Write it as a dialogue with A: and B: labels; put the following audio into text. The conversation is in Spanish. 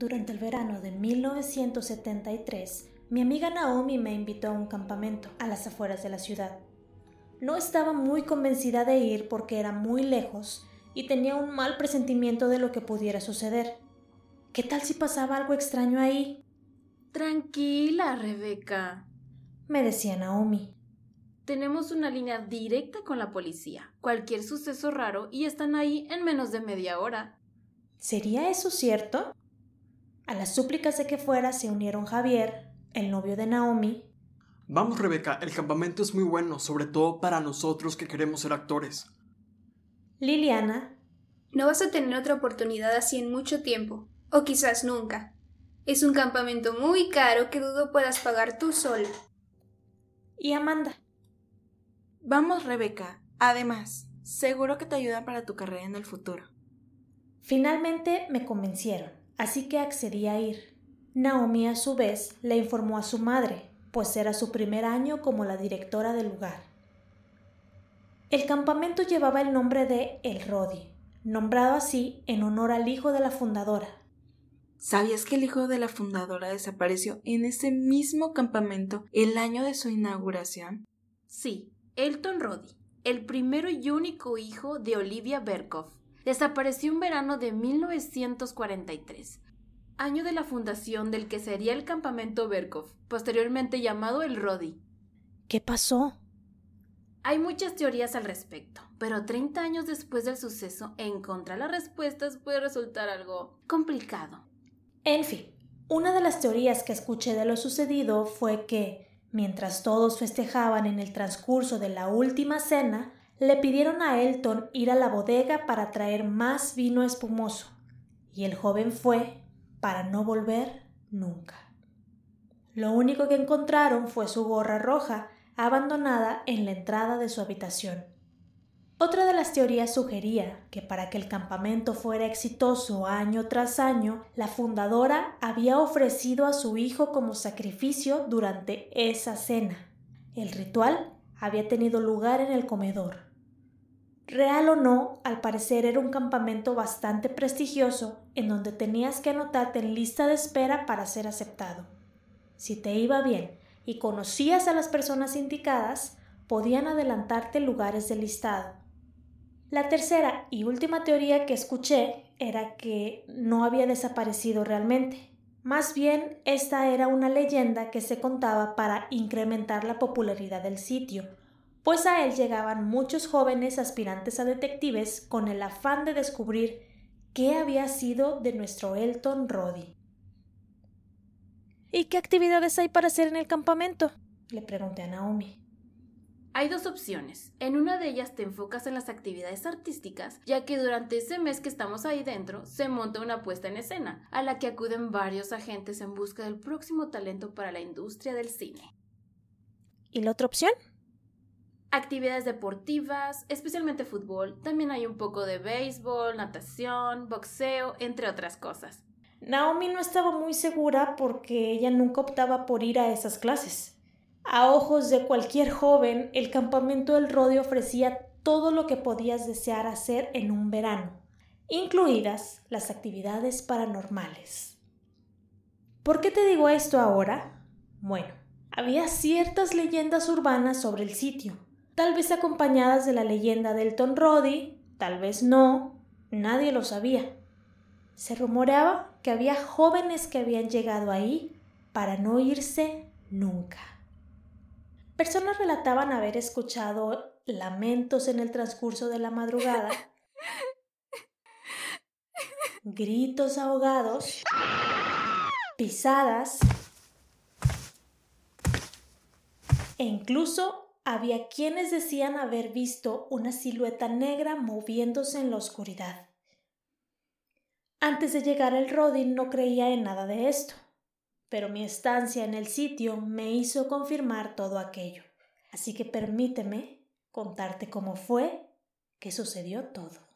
A: Durante el verano de 1973, mi amiga Naomi me invitó a un campamento a las afueras de la ciudad. No estaba muy convencida de ir porque era muy lejos y tenía un mal presentimiento de lo que pudiera suceder. ¿Qué tal si pasaba algo extraño ahí?
B: Tranquila, Rebeca,
A: me decía Naomi.
B: Tenemos una línea directa con la policía. Cualquier suceso raro y están ahí en menos de media hora.
A: ¿Sería eso cierto? A las súplicas de que fuera se unieron Javier, el novio de Naomi.
C: Vamos, Rebeca, el campamento es muy bueno, sobre todo para nosotros que queremos ser actores.
A: Liliana.
D: No vas a tener otra oportunidad así en mucho tiempo, o quizás nunca. Es un campamento muy caro que dudo puedas pagar tú sola.
A: Y Amanda.
E: Vamos, Rebeca. Además, seguro que te ayuda para tu carrera en el futuro.
A: Finalmente me convencieron, así que accedí a ir. Naomi a su vez le informó a su madre, pues era su primer año como la directora del lugar. El campamento llevaba el nombre de El Rodi, nombrado así en honor al hijo de la fundadora.
E: ¿Sabías que el hijo de la fundadora desapareció en ese mismo campamento el año de su inauguración?
B: Sí, Elton Roddy, el primero y único hijo de Olivia Berkoff, desapareció en verano de 1943, año de la fundación del que sería el campamento Berkoff, posteriormente llamado el Roddy.
A: ¿Qué pasó?
B: Hay muchas teorías al respecto, pero 30 años después del suceso, encontrar las respuestas puede resultar algo complicado.
A: En fin, una de las teorías que escuché de lo sucedido fue que Mientras todos festejaban en el transcurso de la última cena, le pidieron a Elton ir a la bodega para traer más vino espumoso, y el joven fue para no volver nunca. Lo único que encontraron fue su gorra roja, abandonada en la entrada de su habitación. Otra de las teorías sugería que para que el campamento fuera exitoso año tras año, la fundadora había ofrecido a su hijo como sacrificio durante esa cena. El ritual había tenido lugar en el comedor. Real o no, al parecer era un campamento bastante prestigioso en donde tenías que anotarte en lista de espera para ser aceptado. Si te iba bien y conocías a las personas indicadas, podían adelantarte lugares del listado. La tercera y última teoría que escuché era que no había desaparecido realmente. Más bien, esta era una leyenda que se contaba para incrementar la popularidad del sitio, pues a él llegaban muchos jóvenes aspirantes a detectives con el afán de descubrir qué había sido de nuestro Elton Roddy. ¿Y qué actividades hay para hacer en el campamento? le pregunté a Naomi.
B: Hay dos opciones. En una de ellas te enfocas en las actividades artísticas, ya que durante ese mes que estamos ahí dentro se monta una puesta en escena, a la que acuden varios agentes en busca del próximo talento para la industria del cine.
A: ¿Y la otra opción?
B: Actividades deportivas, especialmente fútbol. También hay un poco de béisbol, natación, boxeo, entre otras cosas.
A: Naomi no estaba muy segura porque ella nunca optaba por ir a esas clases. A ojos de cualquier joven, el campamento del Rodeo ofrecía todo lo que podías desear hacer en un verano, incluidas las actividades paranormales. ¿Por qué te digo esto ahora? Bueno, había ciertas leyendas urbanas sobre el sitio, tal vez acompañadas de la leyenda del Elton Roddy, tal vez no, nadie lo sabía. Se rumoreaba que había jóvenes que habían llegado ahí para no irse nunca. Personas relataban haber escuchado lamentos en el transcurso de la madrugada, gritos ahogados, pisadas e incluso había quienes decían haber visto una silueta negra moviéndose en la oscuridad. Antes de llegar al Rodin no creía en nada de esto pero mi estancia en el sitio me hizo confirmar todo aquello. Así que permíteme contarte cómo fue que sucedió todo.